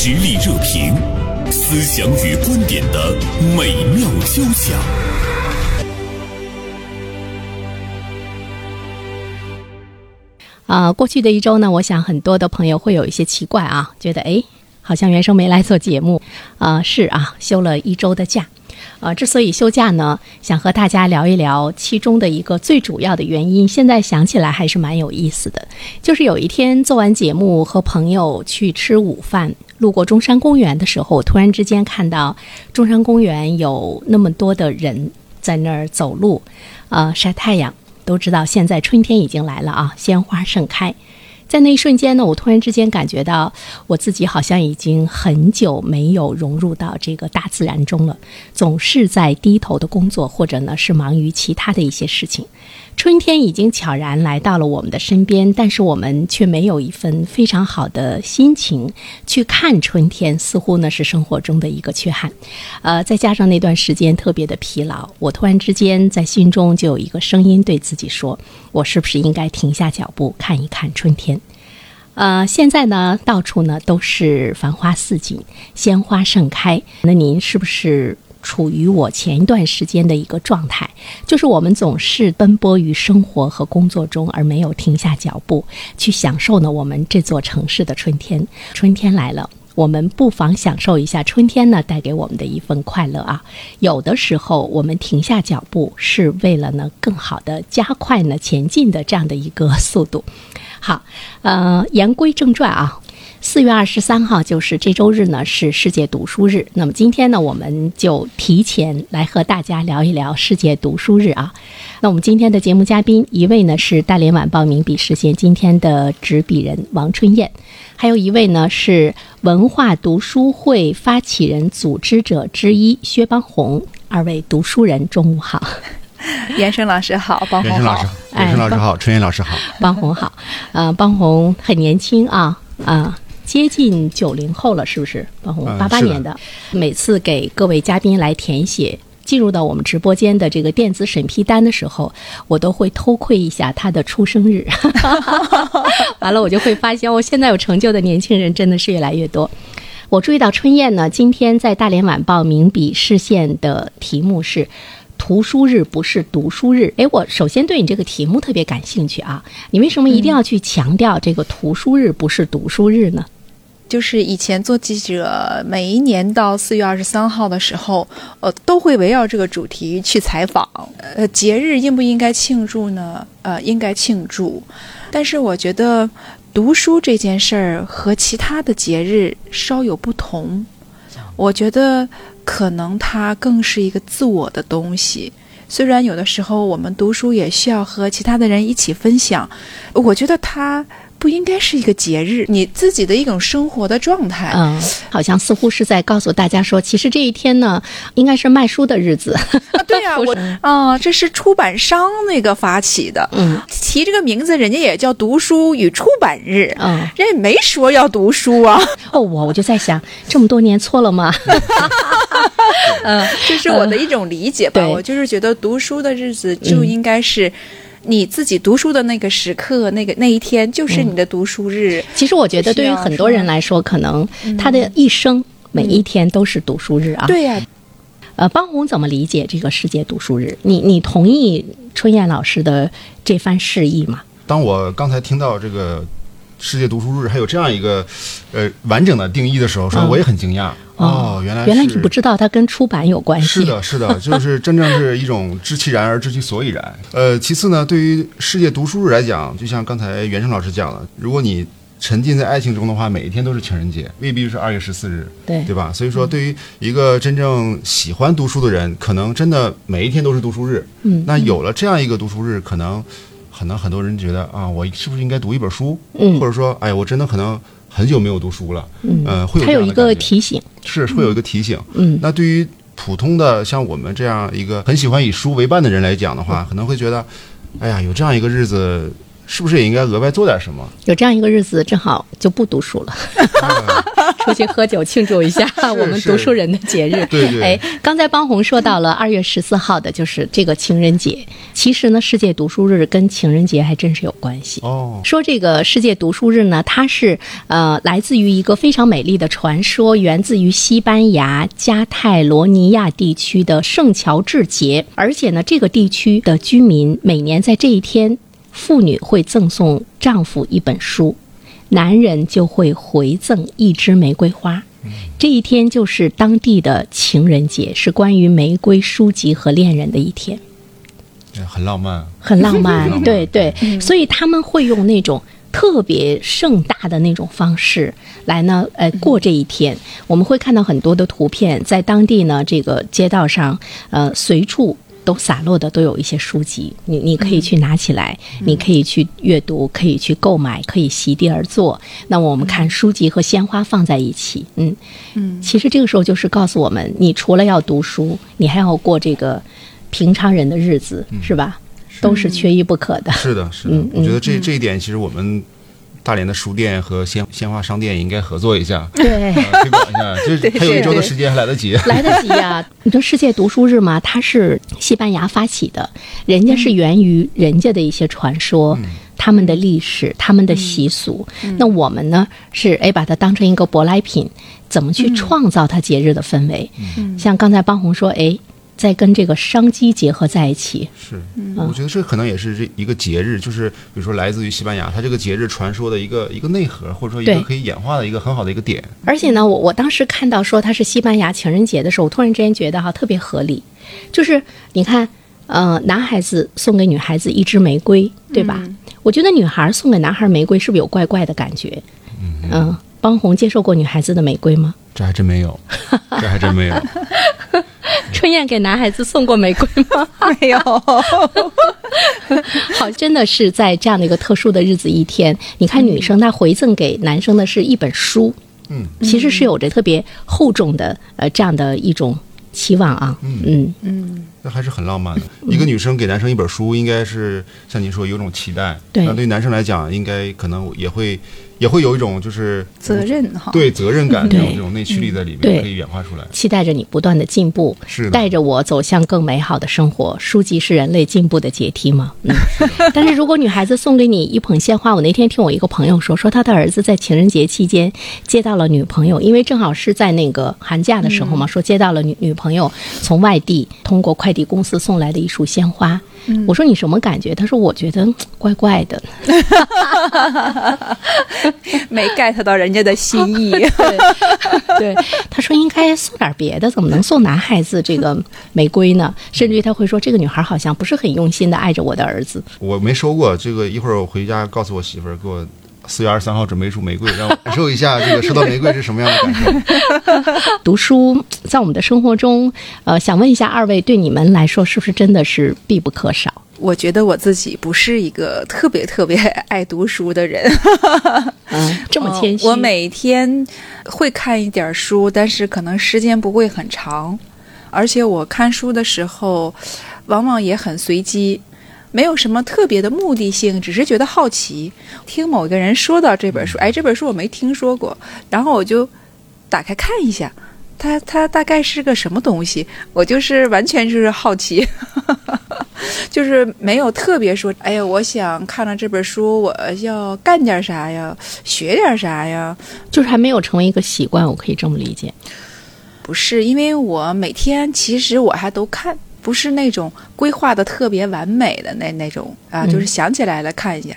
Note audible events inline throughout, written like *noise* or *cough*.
实力热评，思想与观点的美妙交响。啊，过去的一周呢，我想很多的朋友会有一些奇怪啊，觉得哎，好像袁生没来做节目啊，是啊，休了一周的假。呃，之所以休假呢，想和大家聊一聊其中的一个最主要的原因。现在想起来还是蛮有意思的，就是有一天做完节目和朋友去吃午饭，路过中山公园的时候，突然之间看到中山公园有那么多的人在那儿走路，呃，晒太阳。都知道现在春天已经来了啊，鲜花盛开。在那一瞬间呢，我突然之间感觉到我自己好像已经很久没有融入到这个大自然中了，总是在低头的工作，或者呢是忙于其他的一些事情。春天已经悄然来到了我们的身边，但是我们却没有一份非常好的心情去看春天，似乎呢是生活中的一个缺憾。呃，再加上那段时间特别的疲劳，我突然之间在心中就有一个声音对自己说：“我是不是应该停下脚步看一看春天？”呃，现在呢，到处呢都是繁花似锦，鲜花盛开。那您是不是？处于我前一段时间的一个状态，就是我们总是奔波于生活和工作中，而没有停下脚步去享受呢我们这座城市的春天。春天来了，我们不妨享受一下春天呢带给我们的一份快乐啊！有的时候，我们停下脚步是为了呢更好的加快呢前进的这样的一个速度。好，呃，言归正传啊。四月二十三号就是这周日呢，是世界读书日。那么今天呢，我们就提前来和大家聊一聊世界读书日啊。那我们今天的节目嘉宾，一位呢是大连晚报名笔视线今天的执笔人王春燕，还有一位呢是文化读书会发起人、组织者之一薛邦红。二位读书人，中午好。袁生老师好，邦红好。袁生老师好，春燕老师好。邦红好，呃，邦红很年轻啊啊。接近九零后了，是不是？包括八八年的，每次给各位嘉宾来填写进入到我们直播间的这个电子审批单的时候，我都会偷窥一下他的出生日。*laughs* 完了，我就会发现，我现在有成就的年轻人真的是越来越多。我注意到春燕呢，今天在大连晚报名笔视线的题目是。图书日不是读书日，哎，我首先对你这个题目特别感兴趣啊！你为什么一定要去强调这个图书日不是读书日呢？就是以前做记者，每一年到四月二十三号的时候，呃，都会围绕这个主题去采访。呃，节日应不应该庆祝呢？呃，应该庆祝，但是我觉得读书这件事儿和其他的节日稍有不同。我觉得。可能它更是一个自我的东西，虽然有的时候我们读书也需要和其他的人一起分享，我觉得它。不应该是一个节日，你自己的一种生活的状态。嗯，好像似乎是在告诉大家说，其实这一天呢，应该是卖书的日子。对呀，*laughs* 我啊，这是出版商那个发起的。嗯，提这个名字，人家也叫读书与出版日。嗯，人也没说要读书啊。*laughs* 哦，我我就在想，这么多年错了吗？*laughs* 嗯，这是我的一种理解吧。我就是觉得读书的日子就应该是。你自己读书的那个时刻，那个那一天就是你的读书日。其实我觉得，对于很多人来说，可能他的一生每一天都是读书日啊。对呀。呃，邦红怎么理解这个世界读书日？你你同意春燕老师的这番示意吗？当我刚才听到这个世界读书日还有这样一个呃完整的定义的时候，说我也很惊讶。哦，原来原来你不知道它跟出版有关系。是的，是的，*laughs* 就是真正是一种知其然而知其所以然。呃，其次呢，对于世界读书日来讲，就像刚才袁生老师讲的，如果你沉浸在爱情中的话，每一天都是情人节，未必是二月十四日，对对吧？所以说，对于一个真正喜欢读书的人，可能真的每一天都是读书日。嗯，那有了这样一个读书日，可能可能很多人觉得啊，我是不是应该读一本书？嗯，或者说，哎，我真的可能。很久没有读书了，嗯，会有它有一个提醒，是会有一个提醒，嗯，那对于普通的像我们这样一个很喜欢以书为伴的人来讲的话，可能会觉得，哎呀，有这样一个日子是不是也应该额外做点什么？有这样一个日子，正好就不读书了，*laughs* 出去喝酒庆祝一下我们读书人的节日。对对哎，刚才邦红说到了二月十四号的，就是这个情人节。其实呢，世界读书日跟情人节还真是有关系。哦，说这个世界读书日呢，它是呃来自于一个非常美丽的传说，源自于西班牙加泰罗尼亚地区的圣乔治节，而且呢，这个地区的居民每年在这一天，妇女会赠送丈夫一本书，男人就会回赠一支玫瑰花。这一天就是当地的情人节，是关于玫瑰书籍和恋人的一天。哎很浪漫。很浪漫，浪漫对对，所以他们会用那种特别盛大的那种方式来呢，呃，过这一天。我们会看到很多的图片，在当地呢这个街道上，呃，随处。都洒落的都有一些书籍，你你可以去拿起来，你可以去阅读，可以去购买，可以席地而坐。那我们看书籍和鲜花放在一起，嗯嗯，其实这个时候就是告诉我们，你除了要读书，你还要过这个平常人的日子，是吧？都是缺一不可的。是的，是的，嗯我觉得这这一点，其实我们大连的书店和鲜鲜花商店应该合作一下，对，呃推广一下。*laughs* 就是还有一周的时间还来得及。*laughs* 来得及呀、你说世界读书日嘛，它是西班牙发起的，人家是源于人家的一些传说。他们的历史、他们的习俗，那我们呢是哎把它当成一个舶来品，怎么去创造它节日的氛围？像刚才邦红说，哎，再跟这个商机结合在一起，是，我觉得这可能也是这一个节日，就是比如说来自于西班牙，它这个节日传说的一个一个内核，或者说一个可以演化的一个很好的一个点。而且呢，我我当时看到说它是西班牙情人节的时候，我突然之间觉得哈特别合理，就是你看，呃，男孩子送给女孩子一支玫瑰，对吧？我觉得女孩送给男孩玫瑰是不是有怪怪的感觉？嗯，邦红接受过女孩子的玫瑰吗？这还真没有，这还真没有。*laughs* *laughs* 春燕给男孩子送过玫瑰吗？*laughs* 没有，*laughs* 好，真的是在这样的一个特殊的日子一天，你看女生她回赠给男生的是一本书，嗯，其实是有着特别厚重的呃这样的一种期望啊，嗯嗯那还是很浪漫的。一个女生给男生一本书，应该是像您说有种期待。对那对男生来讲，应该可能也会也会有一种就是责任哈。对责任感这种这种内驱力在里对面，可以演化出来。期待着你不断的进步，是带着我走向更美好的生活。书籍是人类进步的阶梯嘛？*laughs* 嗯。但是如果女孩子送给你一捧鲜花，我那天听我一个朋友说，说他的儿子在情人节期间接到了女朋友，因为正好是在那个寒假的时候嘛，说接到了女女朋友从外地通过快递公司送来的一束鲜花。我说你什么感觉？他说我觉得嗯怪怪的。*laughs* 没 get 到人家的心意。*laughs* 对，他说应该送点别的，怎么能送男孩子这个玫瑰呢？甚至于他会说，这个女孩好像不是很用心的爱着我的儿子。我没收过这个，一会儿我回家告诉我媳妇儿，给我四月二十三号准备一束玫瑰，让我 *laughs* 感受一下这个收到玫瑰是什么样的感受。*laughs* 读书在我们的生活中，呃，想问一下二位，对你们来说是不是真的是必不可少？我觉得我自己不是一个特别特别爱读书的人，*laughs* 嗯，这么谦虚，哦我每天会看一点书，但是可能时间不会很长，而且我看书的时候，往往也很随机，没有什么特别的目的性，只是觉得好奇。听某个人说到这本书，哎，这本书我没听说过，然后我就打开看一下。它它大概是个什么东西？我就是完全就是好奇，*laughs* 就是没有特别说，哎呀，我想看了这本书，我要干点啥呀，学点啥呀？就是还没有成为一个习惯，我可以这么理解。不是，因为我每天其实我还都看，不是那种规划的特别完美的那那种啊，嗯就是想起来了看一下，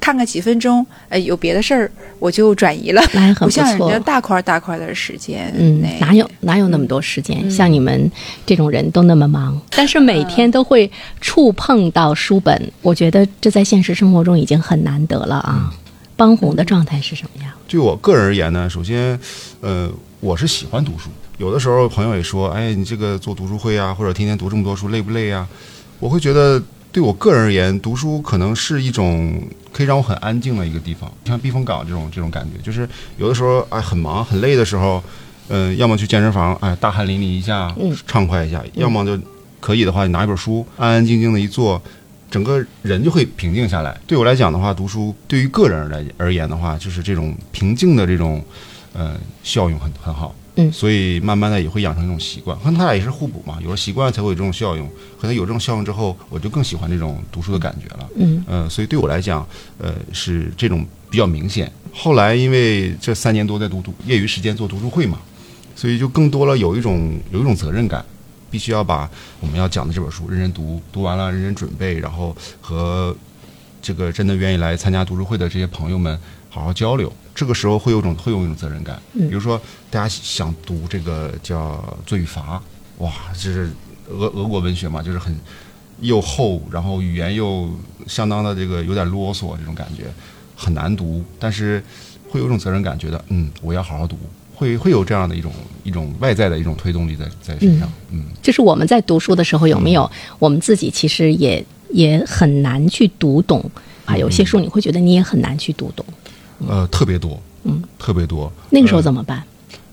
看看几分钟，呃，有别的事儿我就转移了，那还很不不像人错家大块大块的时间，嗯，哪有哪有那么多时间？像你们这种人都那么忙，但是每天都会触碰到书本，我觉得这在现实生活中已经很难得了啊。帮红的状态是什么样？对我个人而言呢，首先，呃，我是喜欢读书。有的时候朋友也说，哎，你这个做读书会啊，或者天天读这么多书，累不累啊？我会觉得，对我个人而言，读书可能是一种可以让我很安静的一个地方，像避风港这种这种感觉。就是有的时候，哎，很忙很累的时候，嗯、要么去健身房，哎，大汗淋漓一下，嗯畅快一下；要么就可以的话，你拿一本书，安安静静的一坐，整个人就会平静下来。对我来讲的话，读书对于个人来而言的话，就是这种平静的这种呃效用很很好。嗯所以慢慢的也会养成一种习惯，可能他俩也是互补嘛，有了习惯才会有这种效用。可能有这种效用之后，我就更喜欢这种读书的感觉了。嗯呃，所以对我来讲，呃，是这种比较明显。后来因为这三年多在读读业余时间做读书会嘛，所以就更多了有一种有一种责任感，必须要把我们要讲的这本书认真读，读完了认真准备，然后和这个真的愿意来参加读书会的这些朋友们好好交流。这个时候会有种会有一种责任感，嗯。比如说大家想读这个叫《罪与罚》，哇，这是俄俄国文学嘛，就是很又厚，然后语言又相当的这个有点啰嗦，这种感觉很难读，但是会有一种责任感，觉得嗯，我要好好读，会会有这样的一种一种外在的一种推动力在在身上，嗯。就是我们在读书的时候，有没有我们自己其实也也很难去读懂啊？有些书你会觉得你也很难去读懂，呃，特别多，嗯，特别多。那个时候呃怎么办？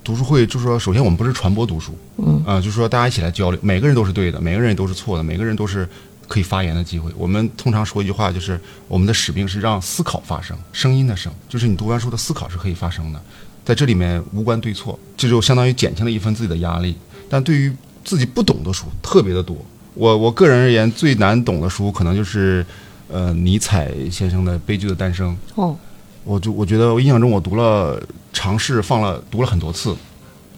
读书会就是说，首先我们不是传播读书，嗯啊、就是说大家一起来交流，每个人都是对的，每个人也都是错的，每个人都是可以发言的机会。我们通常说一句话，就是我们的使命是让思考发生，声音的声，就是你读完书的思考是可以发生的，在这里面无关对错，这就相当于减轻了一份自己的压力。但对于自己不懂的书，特别的多。我我个人而言，最难懂的书可能就是，呃，尼采先生的《悲剧的诞生》。哦，我就我觉得我印象中我读了尝试放了读了很多次，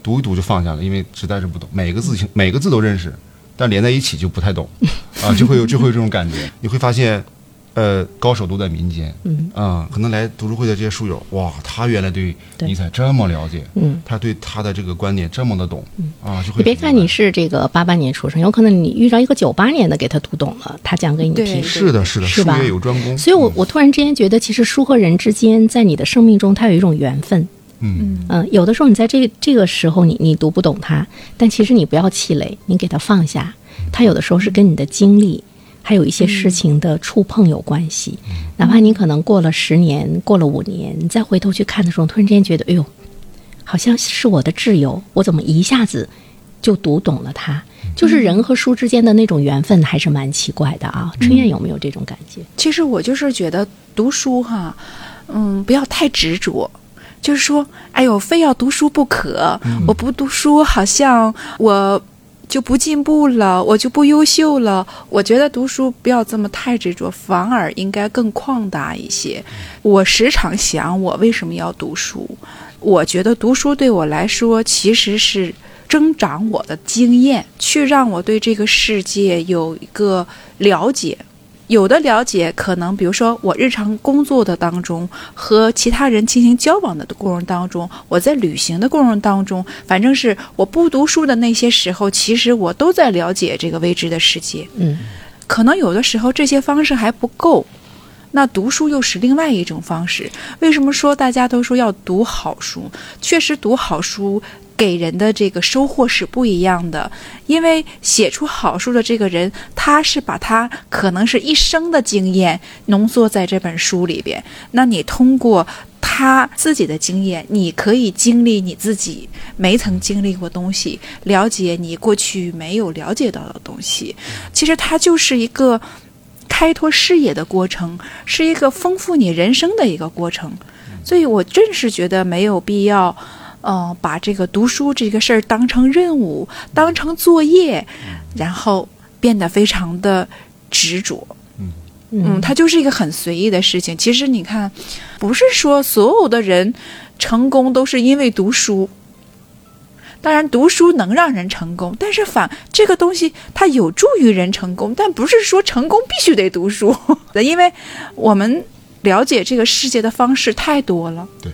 读一读就放下了，因为实在是不懂，每个字每个字都认识，但连在一起就不太懂，啊，就会有就会有这种感觉。你会发现，呃，高手都在民间，嗯啊，可能来读书会的这些书友，哇，他原来对对尼采这么了解，嗯。他对他的这个观点这么的懂，啊，就会你别看你是这个八八年出生，有可能你遇到一个九八年的给他读懂了，他讲给你对听。是的，是的，是吧术业有专攻，所以我，我突然之间觉得，其实书和人之间，在你的生命中，它有一种缘分。嗯嗯、有的时候你在这这个时候你你读不懂他，但其实你不要气馁，你给他放下。他有的时候是跟你的经历，还有一些事情的触碰有关系。哪怕你可能过了十年，过了五年，你再回头去看的时候，突然间觉得，哎呦，好像是我的挚友，我怎么一下子就读懂了他？就是人和书之间的那种缘分，还是蛮奇怪的啊。春燕有没有这种感觉？其实我就是觉得读书哈，嗯，不要太执着。就是说，哎呦，非要读书不可，我不读书好像我就不进步了，我就不优秀了。我觉得读书不要这么太执着，反而应该更旷达一些。我时常想，我为什么要读书？我觉得读书对我来说其实是增长我的经验，去让我对这个世界有一个了解。有的了解可能，比如说我日常工作的当中和其他人进行交往的过程当中，我在旅行的过程当中，反正是我不读书的那些时候，其实我都在了解这个未知的世界。嗯，可能有的时候这些方式还不够，那读书又是另外一种方式。为什么说大家都说要读好书？确实，读好书给人的这个收获是不一样的。因为写出好书的这个人，他是把他可能是一生的经验浓缩在这本书里边。那你通过他自己的经验，你可以经历你自己没曾经历过东西，了解你过去没有了解到的东西。其实它就是一个开拓视野的过程，是一个丰富你人生的一个过程。所以我真是觉得没有必要。呃，把这个读书这个事儿当成任务，当成作业，然后变得非常的执着。嗯，它就是一个很随意的事情。其实你看，不是说所有的人成功都是因为读书。当然，读书能让人成功，但是反这个东西它有助于人成功，但不是说成功必须得读书。*laughs* 因为我们了解这个世界的方式太多了。对。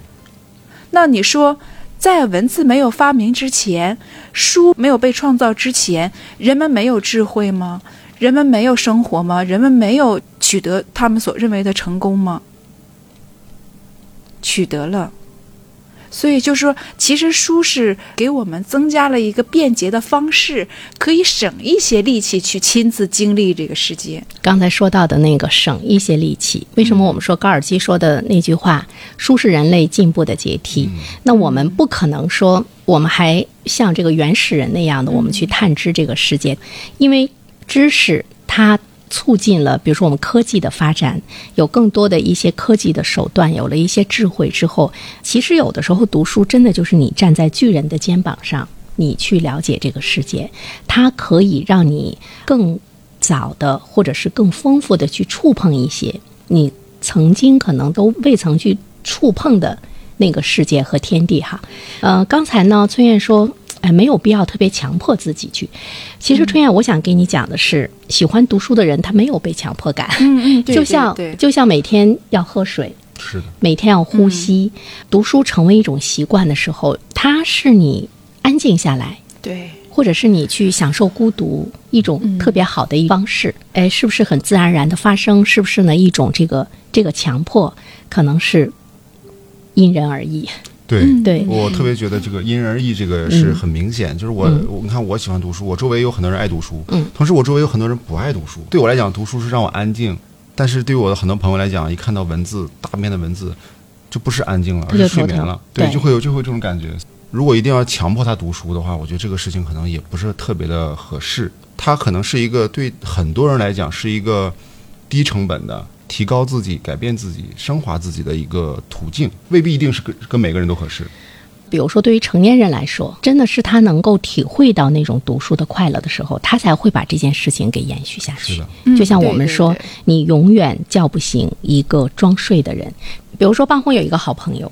那你说，在文字没有发明之前，书没有被创造之前，人们没有智慧吗？人们没有生活吗？人们没有取得他们所认为的成功吗？取得了。所以就是说，其实书是给我们增加了一个便捷的方式，可以省一些力气去亲自经历这个世界。刚才说到的那个省一些力气，为什么我们说高尔基说的那句话“书是人类进步的阶梯”？那我们不可能说我们还像这个原始人那样的，我们去探知这个世界，因为知识它促进了，比如说我们科技的发展，有更多的一些科技的手段，有了一些智慧之后，其实有的时候读书真的就是你站在巨人的肩膀上，你去了解这个世界，它可以让你更早的或者是更丰富的去触碰一些你曾经可能都未曾去触碰的那个世界和天地哈。呃，刚才呢，崔燕说。哎，没有必要特别强迫自己去。其实春燕，我想给你讲的是，喜欢读书的人他没有被强迫感。嗯嗯，*laughs* 对就像就像每天要喝水，是的，每天要呼吸，读书成为一种习惯的时候，它是你安静下来，对或者是你去享受孤独一种特别好的一方式。哎，是不是很自然而然的发生？是不是呢？一种这个这个强迫，可能是因人而异。对。对，我特别觉得这个因人而异，这个是很明显。就是我，我你看，我喜欢读书，我周围有很多人爱读书，嗯，同时我周围有很多人不爱读书。对我来讲，读书是让我安静，但是对于我的很多朋友来讲，一看到文字，大面的文字，就不是安静了，而是睡眠了，对对，就会有就会有这种感觉。如果一定要强迫他读书的话，我觉得这个事情可能也不是特别的合适。他可能是一个对很多人来讲是一个低成本的提高自己、改变自己、升华自己的一个途径，未必一定是跟跟每个人都合适。比如说，对于成年人来说，真的是他能够体会到那种读书的快乐的时候，他才会把这件事情给延续下去。是的就像我们说，嗯对对对你永远叫不醒一个装睡的人。比如说，半红有一个好朋友，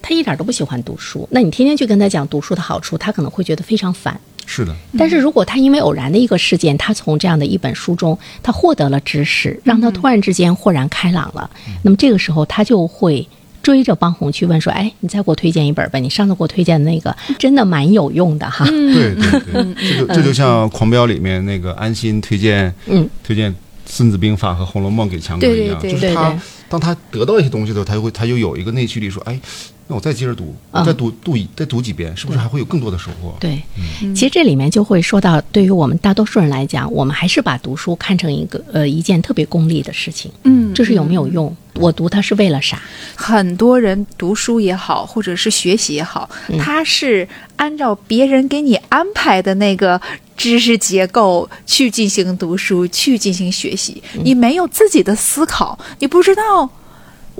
他一点都不喜欢读书，那你天天去跟他讲读书的好处，他可能会觉得非常烦。是的，但是如果他因为偶然的一个事件，他从这样的一本书中，他获得了知识，让他突然之间豁然开朗了，那么这个时候他就会追着邦红去问说：“哎，你再给我推荐一本吧，你上次给我推荐的那个真的蛮有用的哈。对对对，*laughs* 这就这就像《狂飙》里面那个安心推荐，嗯，推荐《孙子兵法》和《红楼梦》给强哥一样，对对对就是他当他得到一些东西的时候，他就会他就有一个内驱力，说，哎，那我再接着读，嗯我再读读一再读几遍，是不是还会有更多的收获？对，其实这里面就会说到，对于我们大多数人来讲，我们还是把读书看成一个呃一件特别功利的事情。嗯这是有没有用？我读它是为了啥？很多人读书也好，或者是学习也好，他是按照别人给你安排的那个知识结构去进行读书，去进行学习。你没有自己的思考，你不知道。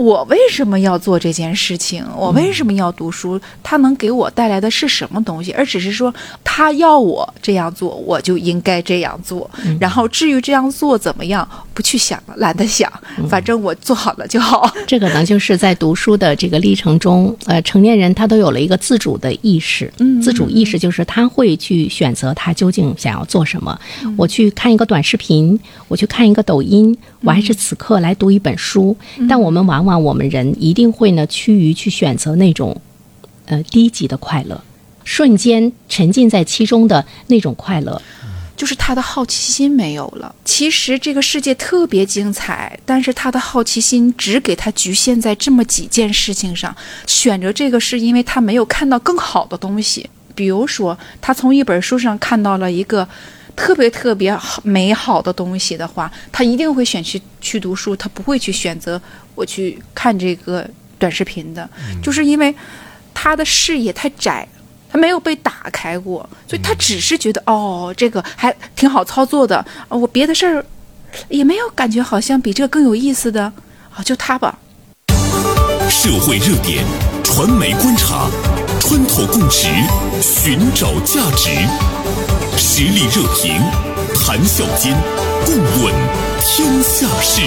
我为什么要做这件事情？我为什么要读书？它能给我带来的是什么东西？而只是说他要我这样做，我就应该这样做。然后至于这样做怎么样，不去想了，懒得想，反正我做好了就好。*laughs* 这个呢，就是在读书的这个历程中，呃，成年人他都有了一个自主的意识。嗯自主意识就是他会去选择他究竟想要做什么。嗯我去看一个短视频，我去看一个抖音，我还是此刻来读一本书。嗯但我们往往那我们人一定会呢趋于去选择那种，呃，低级的快乐，瞬间沉浸在其中的那种快乐。就是他的好奇心没有了。其实这个世界特别精彩，但是他的好奇心只给他局限在这么几件事情上。选择这个是因为他没有看到更好的东西，比如说他从一本书上看到了一个。特别特别好美好的东西的话，他一定会选去去读书，他不会去选择我去看这个短视频的，就是因为他的视野太窄，他没有被打开过，所以他只是觉得、哦，这个还挺好操作的，啊我别的事儿也没有感觉好像比这个更有意思的，啊，就他吧。社会热点，传媒观察，穿透共识，寻找价值，实力热评，谈笑间，共论天下事。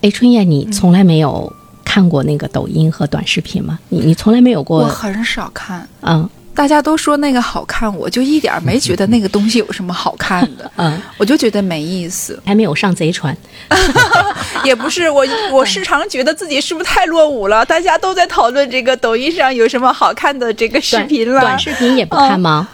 哎，春燕，你从来没有看过那个抖音和短视频吗？你你从来没有过我？很少看，嗯大家都说那个好看，我就一点儿没觉得那个东西有什么好看的，*laughs* 嗯，我就觉得没意思。还没有上贼船。*laughs* 也不是我，我时常觉得自己是不是太落伍了？大家都在讨论这个抖音上有什么好看的这个视频了，短视频也不看吗？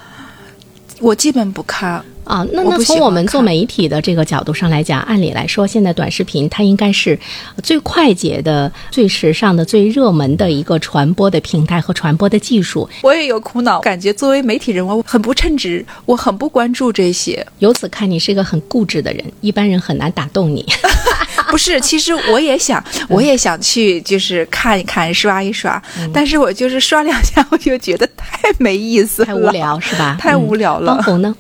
我基本不看。啊，那那从我们做媒体的这个角度上来讲，按理来说，现在短视频它应该是最快捷的、最时尚的、最热门的一个传播的平台和传播的技术。我也有苦恼，感觉作为媒体人，我很不称职，我很不关注这些。由此看，你是一个很固执的人，一般人很难打动你。*laughs* 不是，其实我也想，我也想去，就是看一看、刷一刷，但是我就是刷两下，我就觉得太没意思了，太无聊是吧？太无聊了方红呢？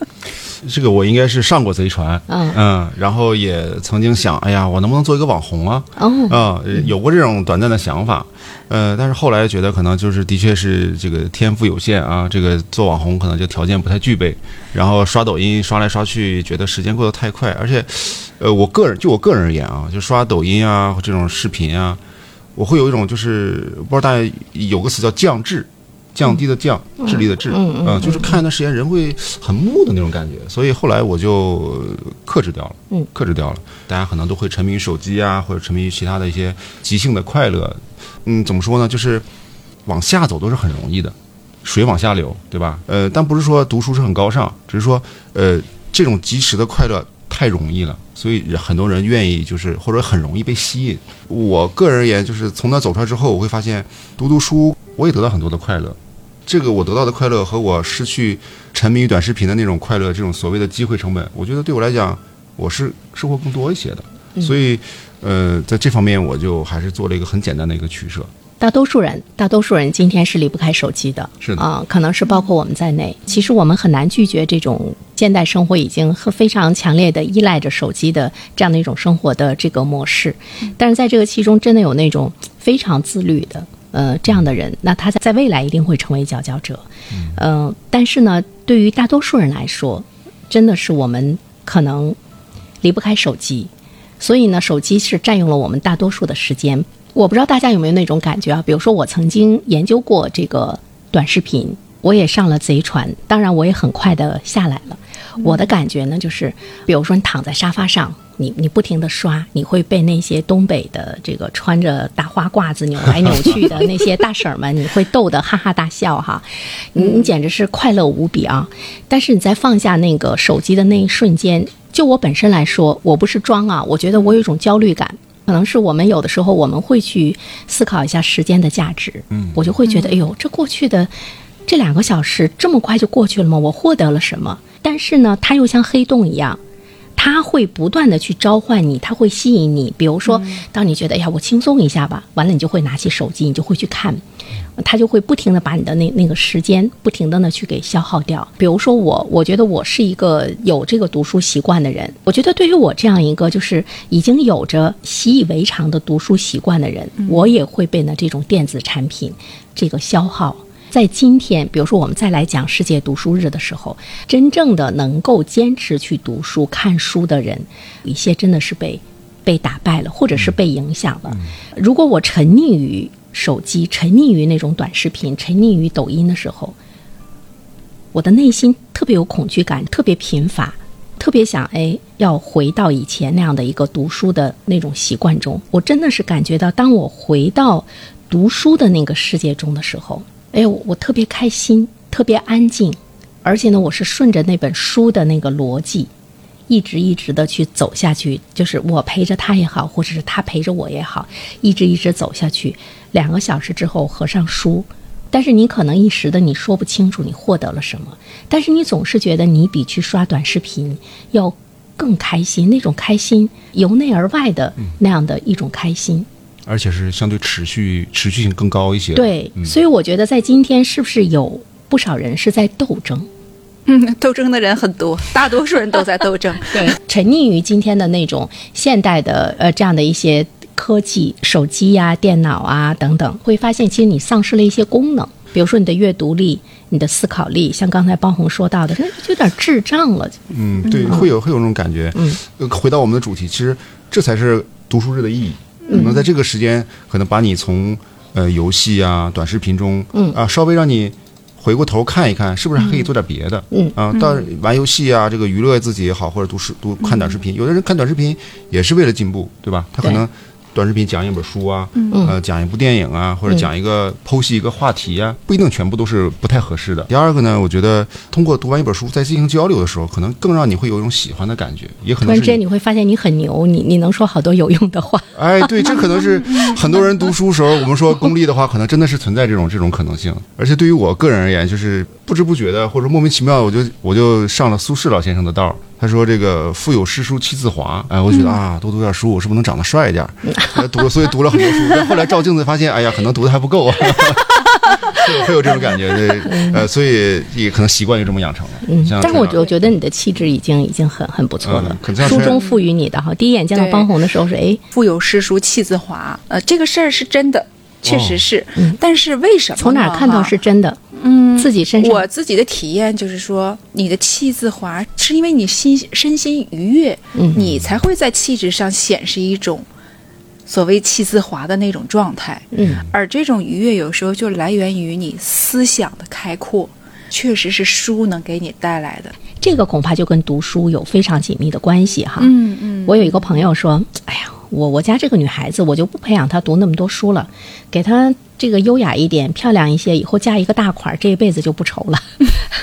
这个我应该是上过贼船，嗯然后也曾经想，哎呀，我能不能做一个网红啊？哦，啊、有过这种短暂的想法，呃，但是后来觉得可能就是的确是这个天赋有限啊，这个做网红可能就条件不太具备，然后刷抖音刷来刷去，觉得时间过得太快，而且，呃，我个人就我个人而言啊，就刷抖音啊这种视频啊，我会有一种就是不知道大家有个词叫降智。降低的降，智力的智，嗯嗯就是看一段时间人会很木的那种感觉，所以后来我就克制掉了，嗯，克制掉了。大家可能都会沉迷于手机啊，或者沉迷于其他的一些即兴的快乐，嗯，怎么说呢？就是往下走都是很容易的，水往下流，对吧？呃，但不是说读书是很高尚，只是说，呃，这种及时的快乐太容易了，所以很多人愿意就是或者很容易被吸引。我个人而言，就是从那走出来之后，我会发现读读书，我也得到很多的快乐。这个我得到的快乐和我失去沉迷于短视频的那种快乐，这种所谓的机会成本，我觉得对我来讲，我是收获更多一些的。所以，呃，在这方面我就还是做了一个很简单的一个取舍。大多数人，大多数人今天是离不开手机的，是的啊、可能是包括我们在内。其实我们很难拒绝这种现代生活已经和非常强烈的依赖着手机的这样的一种生活的这个模式。但是在这个其中，真的有那种非常自律的。呃，这样的人，那他在在未来一定会成为佼佼者。嗯、但是呢，对于大多数人来说，真的是我们可能离不开手机，所以呢，手机是占用了我们大多数的时间。我不知道大家有没有那种感觉啊？比如说，我曾经研究过这个短视频，我也上了贼船，当然我也很快的下来了。我的感觉呢，就是比如说你躺在沙发上，你你不停的刷，你会被那些东北的这个穿着大花褂子扭来扭去的那些大婶儿们，你会逗得哈哈大笑哈，你你简直是快乐无比啊！但是你在放下那个手机的那一瞬间，就我本身来说，我不是装啊，我觉得我有一种焦虑感。可能是我们有的时候我们会去思考一下时间的价值，嗯，我就会觉得，哎呦，这过去的这两个小时这么快就过去了吗？我获得了什么？但是呢，它又像黑洞一样，它会不断的去召唤你，它会吸引你。比如说，当你觉得哎呀，我轻松一下吧，完了你就会拿起手机，你就会去看，它就会不停的把你的那那个时间不停的呢去给消耗掉。比如说我，我觉得我是一个有这个读书习惯的人，我觉得对于我这样一个就是已经有着习以为常的读书习惯的人，我也会被呢这种电子产品这个消耗。在今天，比如说我们再来讲世界读书日的时候，真正的能够坚持去读书、看书的人，有一些真的是被被打败了，或者是被影响了。如果我沉溺于手机、沉溺于那种短视频、沉溺于抖音的时候，我的内心特别有恐惧感，特别贫乏，特别想哎要回到以前那样的一个读书的那种习惯中。我真的是感觉到，当我回到读书的那个世界中的时候，哎，我我特别开心，特别安静，而且呢，我是顺着那本书的那个逻辑，一直一直的去走下去，就是我陪着他也好，或者是他陪着我也好，一直一直走下去。两个小时之后合上书，但是你可能一时的你说不清楚你获得了什么，但是你总是觉得你比去刷短视频要更开心，那种开心由内而外的那样的一种开心。而且是相对持续持续性更高一些。对，嗯所以我觉得在今天是不是有不少人是在斗争？嗯，斗争的人很多，大多数人都在斗争。*laughs* 对，沉溺于今天的那种现代的呃这样的一些科技，手机呀、电脑啊等等，会发现其实你丧失了一些功能，比如说你的阅读力、你的思考力，像刚才包红说到的，这有点智障了。嗯，对，会有会有那种感觉。嗯呃，回到我们的主题，其实这才是读书日的意义。可能在这个时间，可能把你从呃游戏啊、短视频中，嗯啊，稍微让你回过头看一看，是不是还可以做点别的？嗯啊，到玩游戏啊，这个娱乐自己也好，或者读书读看短视频，有的人看短视频也是为了进步，对吧？他可能。短视频讲一本书啊，嗯呃，讲一部电影啊，或者讲一个剖析一个话题啊，不一定全部都是不太合适的。第二个呢，我觉得通过读完一本书，再进行交流的时候，可能更让你会有一种喜欢的感觉，也可突然之间你你会发现你很牛，你你能说好多有用的话。哎，对，这可能是 *laughs* 很多人读书时候，我们说功利的话，可能真的是存在这种这种可能性。而且对于我个人而言，就是不知不觉的，或者莫名其妙，我就我就上了苏轼老先生的道儿。他说这个腹有诗书气自华，哎，我觉得啊，多读点书，我是不是能长得帅一点读了，所以读了很多书，但后来照镜子发现，哎呀，可能读的还不够啊。*laughs* 会有会有这种感觉，对，呃，所以也可能习惯于这么养成了。嗯，但是我陈老我觉得你的气质已经已经很很不错了书中赋予你的哈。第一眼见到对邦红的时候是哎，腹有诗书气自华，呃，这个事儿是真的，确实是。嗯但是为什么？从哪儿看到是真的？嗯，自己身上我自己的体验就是说，你的气自华，是因为你心身心愉悦，嗯你才会在气质上显示一种所谓气自华的那种状态。嗯，而这种愉悦有时候就来源于你思想的开阔，确实是书能给你带来的。这个恐怕就跟读书有非常紧密的关系哈。嗯嗯，我有一个朋友说：“哎呀，我我家这个女孩子，我就不培养她读那么多书了，给她这个优雅一点、漂亮一些，以后嫁一个大款儿，这一辈子就不愁了。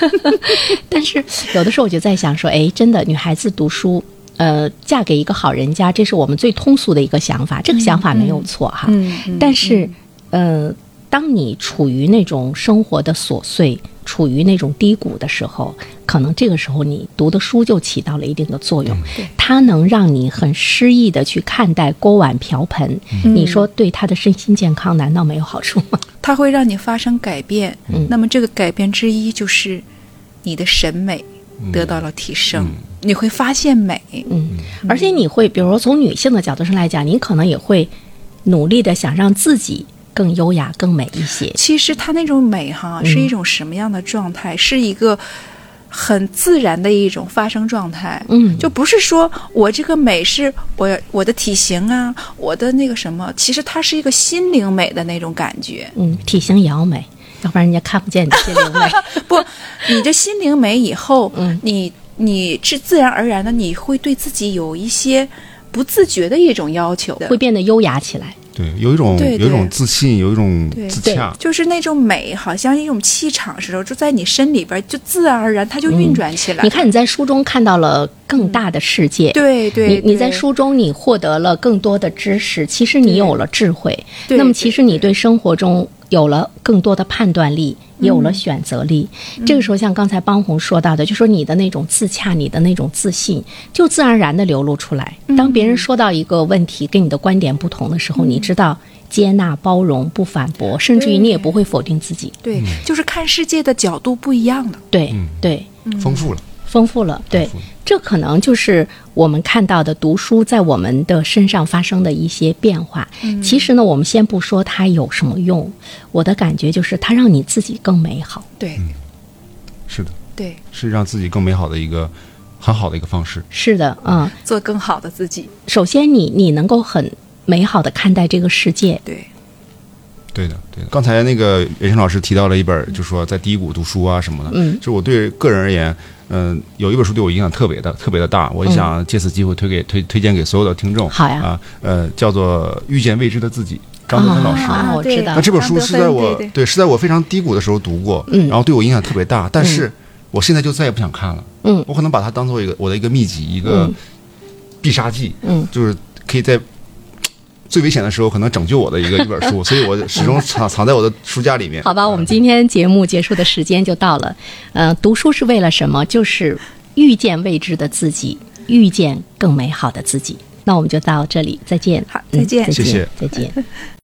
*laughs* ”但是有的时候我就在想说，哎，真的，女孩子读书。呃，嫁给一个好人家，这是我们最通俗的一个想法，这个想法没有错哈。嗯嗯但是，呃，当你处于那种生活的琐碎，处于那种低谷的时候，可能这个时候你读的书就起到了一定的作用，它能让你很诗意的去看待锅碗瓢盆。你说对他的身心健康难道没有好处吗？*laughs* 它会让你发生改变。嗯。那么这个改变之一就是你的审美得到了提升，你会发现美。嗯，而且你会，比如说从女性的角度上来讲，你可能也会努力的想让自己更优雅、更美一些。其实它那种美哈，是一种什么样的状态？是一个很自然的一种发生状态。嗯就不是说我这个美是我我的体型啊，我的那个什么，其实它是一个心灵美的那种感觉。嗯，体型也要美，要不然人家看不见你心灵美。*laughs* 不，你这心灵美以后，嗯你你是自然而然的，你会对自己有一些不自觉的一种要求，会变得优雅起来。对，有一种对对。有一种自信，有一种自洽。就是那种美，好像一种气场似的，就在你身里边，就自然而然它就运转起来。你看你在书中看到了更大的世界，对对，你你在书中你获得了更多的知识，其实你有了智慧，那么其实你对生活中有了更多的判断力，也有了选择力。嗯这个时候，像刚才邦红说到的，就说你的那种自洽，你的那种自信，就自然而然的流露出来。嗯当别人说到一个问题跟你的观点不同的时候，你知道接纳、包容、不反驳，甚至于你也不会否定自己。对，就是看世界的角度不一样了。对对。丰富了。丰富了，对，这可能就是我们看到的读书在我们的身上发生的一些变化。其实呢，我们先不说它有什么用，我的感觉就是它让你自己更美好。对是的，对，是让自己更美好的一个很好的一个方式。是的，嗯，做更好的自己。首先你你能够很美好的看待这个世界，对，对的，对的。刚才那个袁生老师提到了一本，就说在低谷读书啊什么的。嗯就我对个人而言，嗯、有一本书对我影响特别的特别的大，我也想借此机会推给推推荐给所有的听众。好呀。啊，呃，叫做《遇见未知的自己》，张德芬老师。啊我知道那这本书是在我对对。是在我非常低谷的时候读过，嗯。然后对我影响特别大，但是我现在就再也不想看了。嗯。我可能把它当做一个我的一个秘籍，一个嗯。必杀技，嗯。就是可以在最危险的时候可能拯救我的一个一本书，所以我始终藏藏在我的书架里面。好吧，我们今天节目结束的时间就到了。呃，读书是为了什么？就是遇见未知的自己，遇见更美好的自己。那我们就到这里，再见。好再见嗯再见谢谢再见。